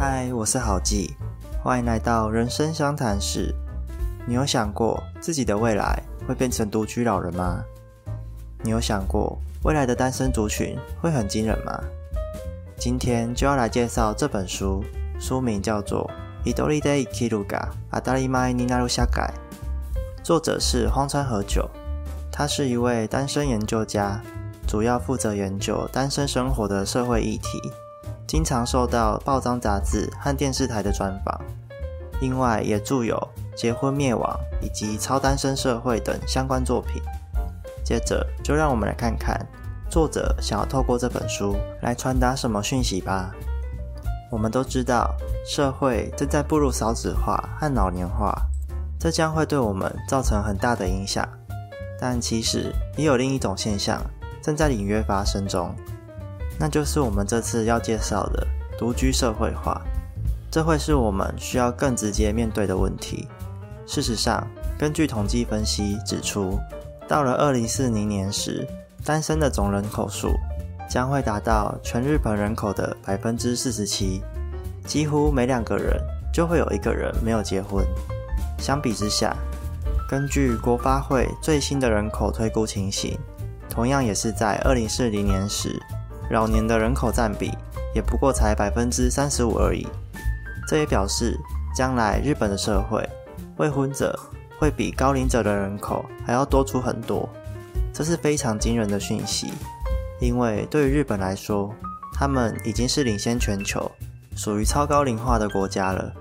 嗨，我是郝记，欢迎来到人生相谈室。你有想过自己的未来会变成独居老人吗？你有想过未来的单身族群会很惊人吗？今天就要来介绍这本书，书名叫做《Idori de Ikiruga Adarimai ni naru shakai》，作者是荒川和久，他是一位单身研究家，主要负责研究单身生活的社会议题，经常受到报章杂志和电视台的专访。另外，也著有《结婚灭亡》以及《超单身社会》等相关作品。接着，就让我们来看看作者想要透过这本书来传达什么讯息吧。我们都知道，社会正在步入少子化和老年化，这将会对我们造成很大的影响。但其实也有另一种现象正在隐约发生中，那就是我们这次要介绍的独居社会化。这会是我们需要更直接面对的问题。事实上，根据统计分析指出，到了二零四零年时，单身的总人口数将会达到全日本人口的百分之四十七，几乎每两个人就会有一个人没有结婚。相比之下，根据国发会最新的人口推估情形，同样也是在二零四零年时，老年的人口占比也不过才百分之三十五而已。这也表示，将来日本的社会未婚者会比高龄者的人口还要多出很多，这是非常惊人的讯息。因为对于日本来说，他们已经是领先全球、属于超高龄化的国家了。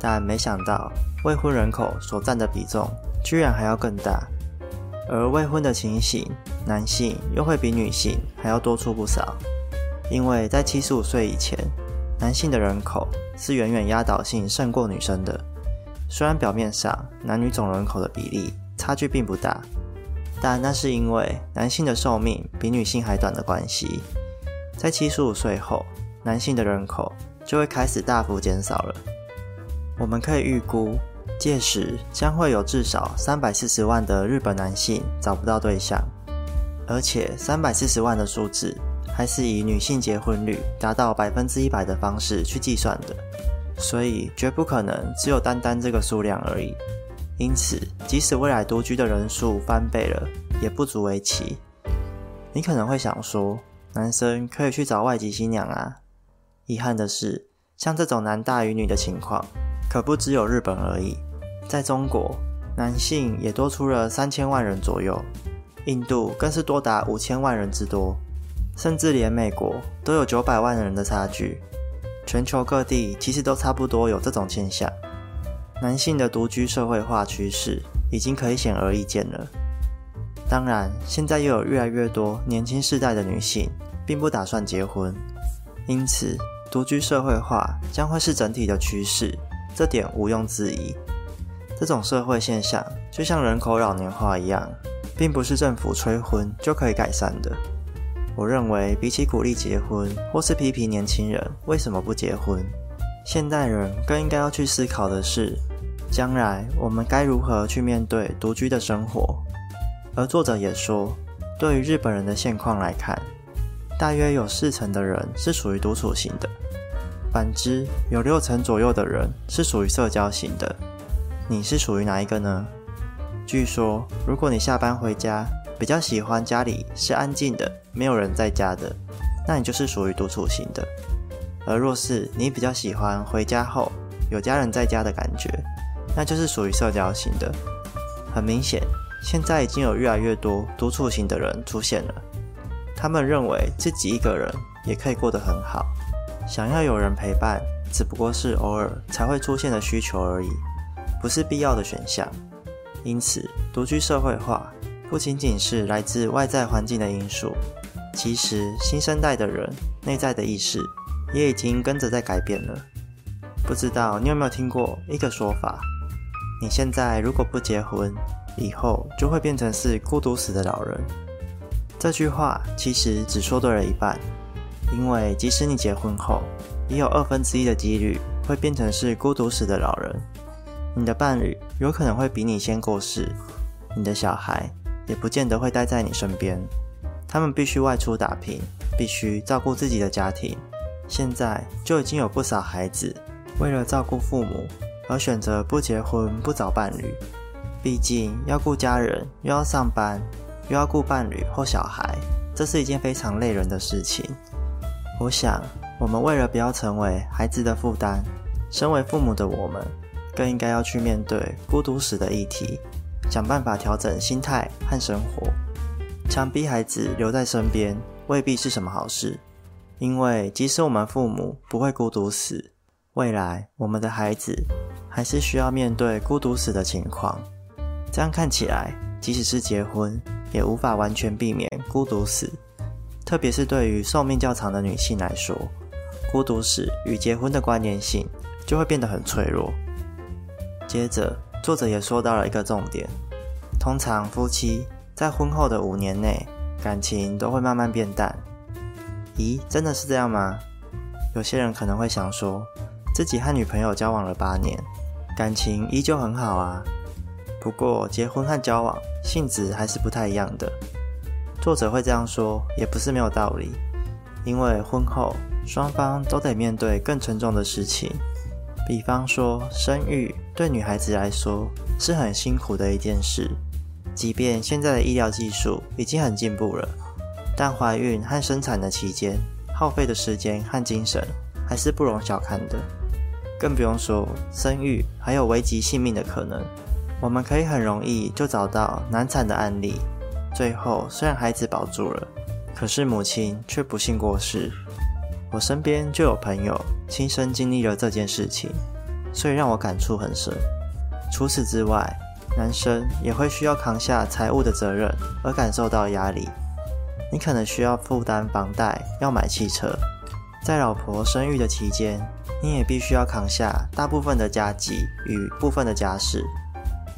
但没想到，未婚人口所占的比重居然还要更大，而未婚的情形，男性又会比女性还要多出不少。因为在七十五岁以前，男性的人口是远远压倒性胜过女生的。虽然表面上男女总人口的比例差距并不大，但那是因为男性的寿命比女性还短的关系。在七十五岁后，男性的人口就会开始大幅减少了。我们可以预估，届时将会有至少三百四十万的日本男性找不到对象，而且三百四十万的数字。还是以女性结婚率达到百分之一百的方式去计算的，所以绝不可能只有单单这个数量而已。因此，即使未来独居的人数翻倍了，也不足为奇。你可能会想说，男生可以去找外籍新娘啊。遗憾的是，像这种男大于女的情况，可不只有日本而已。在中国，男性也多出了三千万人左右，印度更是多达五千万人之多。甚至连美国都有九百万人的差距，全球各地其实都差不多有这种现象。男性的独居社会化趋势已经可以显而易见了。当然，现在又有越来越多年轻世代的女性并不打算结婚，因此独居社会化将会是整体的趋势，这点毋庸置疑。这种社会现象就像人口老年化一样，并不是政府催婚就可以改善的。我认为，比起鼓励结婚或是批评年轻人为什么不结婚，现代人更应该要去思考的是，将来我们该如何去面对独居的生活。而作者也说，对于日本人的现况来看，大约有四成的人是属于独处型的，反之有六成左右的人是属于社交型的。你是属于哪一个呢？据说，如果你下班回家，比较喜欢家里是安静的，没有人在家的，那你就是属于独处型的。而若是你比较喜欢回家后有家人在家的感觉，那就是属于社交型的。很明显，现在已经有越来越多独处型的人出现了。他们认为自己一个人也可以过得很好，想要有人陪伴，只不过是偶尔才会出现的需求而已，不是必要的选项。因此，独居社会化。不仅仅是来自外在环境的因素，其实新生代的人内在的意识也已经跟着在改变了。不知道你有没有听过一个说法：你现在如果不结婚，以后就会变成是孤独死的老人。这句话其实只说对了一半，因为即使你结婚后，也有二分之一的几率会变成是孤独死的老人。你的伴侣有可能会比你先过世，你的小孩。也不见得会待在你身边，他们必须外出打拼，必须照顾自己的家庭，现在就已经有不少孩子为了照顾父母而选择不结婚、不找伴侣。毕竟要顾家人，又要上班，又要顾伴侣或小孩，这是一件非常累人的事情。我想，我们为了不要成为孩子的负担，身为父母的我们，更应该要去面对孤独死的议题，想办法调整心态和生活。强逼孩子留在身边，未必是什么好事。因为即使我们父母不会孤独死，未来我们的孩子还是需要面对孤独死的情况。这样看起来，即使是结婚，也无法完全避免孤独死。特别是对于寿命较长的女性来说，孤独死与结婚的关联性就会变得很脆弱。接着，作者也说到了一个重点：通常夫妻在婚后的五年内，感情都会慢慢变淡。咦，真的是这样吗？有些人可能会想说，自己和女朋友交往了八年，感情依旧很好啊。不过，结婚和交往性质还是不太一样的。作者会这样说，也不是没有道理。因为婚后双方都得面对更沉重的事情，比方说生育，对女孩子来说是很辛苦的一件事。即便现在的医疗技术已经很进步了。但怀孕和生产的期间，耗费的时间和精神还是不容小看的。更不用说生育还有危及性命的可能。我们可以很容易就找到难产的案例，最后虽然孩子保住了，可是母亲却不幸过世。我身边就有朋友亲身经历了这件事情，所以让我感触很深。除此之外，男生也会需要扛下财务的责任，而感受到压力。你可能需要负担房贷，要买汽车，在老婆生育的期间，你也必须要扛下大部分的家计与部分的家事，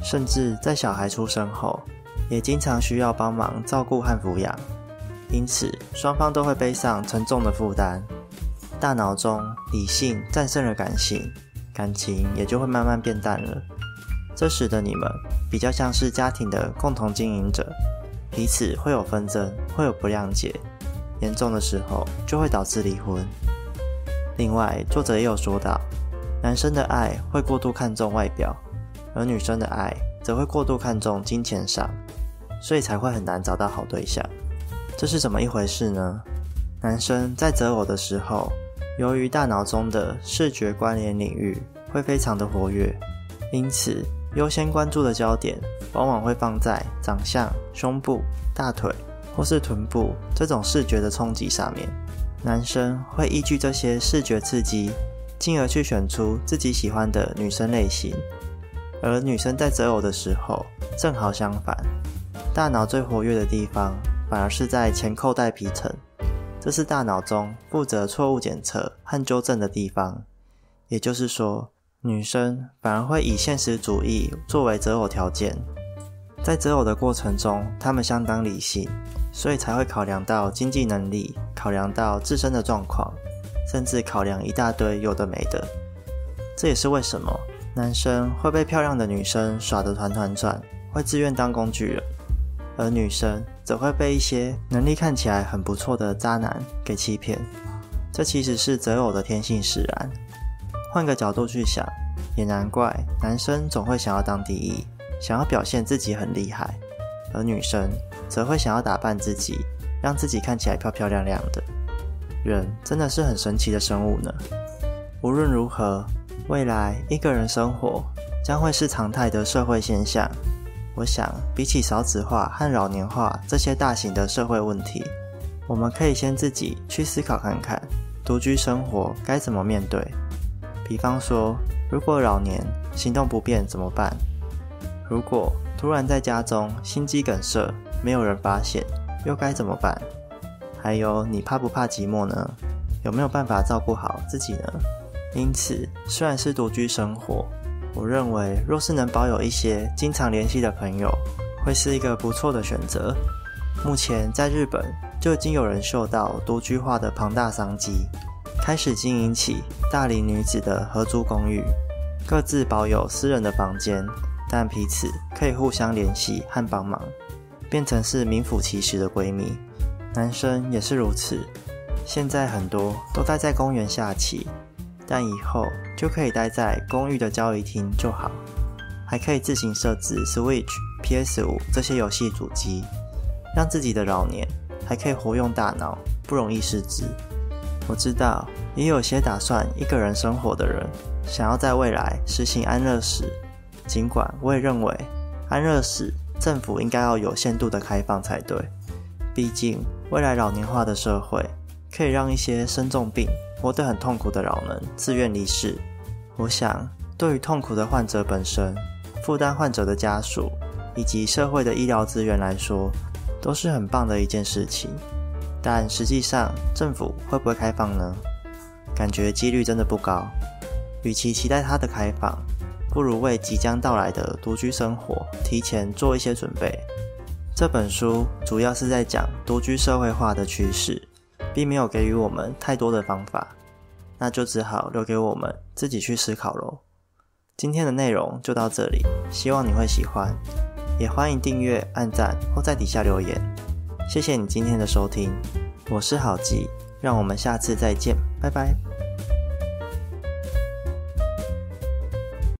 甚至在小孩出生后，也经常需要帮忙照顾和抚养。因此，双方都会背上沉重的负担，大脑中理性战胜了感性，感情也就会慢慢变淡了。这使得你们比较像是家庭的共同经营者。彼此会有纷争，会有不谅解，严重的时候就会导致离婚。另外，作者也有说到，男生的爱会过度看重外表，而女生的爱则会过度看重金钱上，所以才会很难找到好对象。这是怎么一回事呢？男生在择偶的时候，由于大脑中的视觉关联领域会非常的活跃，因此优先关注的焦点。往往会放在长相、胸部、大腿或是臀部这种视觉的冲击上面。男生会依据这些视觉刺激，进而去选出自己喜欢的女生类型。而女生在择偶的时候，正好相反，大脑最活跃的地方反而是在前扣带皮层，这是大脑中负责错误检测和纠正的地方。也就是说，女生反而会以现实主义作为择偶条件。在择偶的过程中，她们相当理性，所以才会考量到经济能力，考量到自身的状况，甚至考量一大堆有的没的。这也是为什么男生会被漂亮的女生耍得团团转，会自愿当工具人，而女生则会被一些能力看起来很不错的渣男给欺骗。这其实是择偶的天性使然。换个角度去想，也难怪男生总会想要当第一。想要表现自己很厉害，而女生则会想要打扮自己，让自己看起来漂漂亮亮的。人真的是很神奇的生物呢。无论如何，未来一个人生活将会是常态的社会现象。我想，比起少子化和老年化这些大型的社会问题，我们可以先自己去思考看看，独居生活该怎么面对。比方说，如果老年行动不便怎么办？如果突然在家中心肌梗塞，没有人发现，又该怎么办？还有，你怕不怕寂寞呢？有没有办法照顾好自己呢？因此，虽然是独居生活，我认为若是能保有一些经常联系的朋友，会是一个不错的选择。目前在日本就已经有人嗅到独居化的庞大商机，开始经营起大龄女子的合租公寓，各自保有私人的房间。但彼此可以互相联系和帮忙，变成是名副其实的闺蜜。男生也是如此，现在很多都待在公园下棋，但以后就可以待在公寓的交易厅就好，还可以自行设置 Switch、PS 五这些游戏主机，让自己的老年还可以活用大脑，不容易失智。我知道，也有些打算一个人生活的人，想要在未来实行安乐死。尽管我也认为，安乐死政府应该要有限度的开放才对。毕竟，未来老年化的社会，可以让一些生重病、活得很痛苦的老人自愿离世。我想，对于痛苦的患者本身、负担患者的家属以及社会的医疗资源来说，都是很棒的一件事情。但实际上，政府会不会开放呢？感觉几率真的不高。与其期待它的开放，不如为即将到来的独居生活提前做一些准备。这本书主要是在讲独居社会化的趋势，并没有给予我们太多的方法，那就只好留给我们自己去思考喽。今天的内容就到这里，希望你会喜欢，也欢迎订阅、按赞或在底下留言。谢谢你今天的收听，我是郝吉，让我们下次再见，拜拜。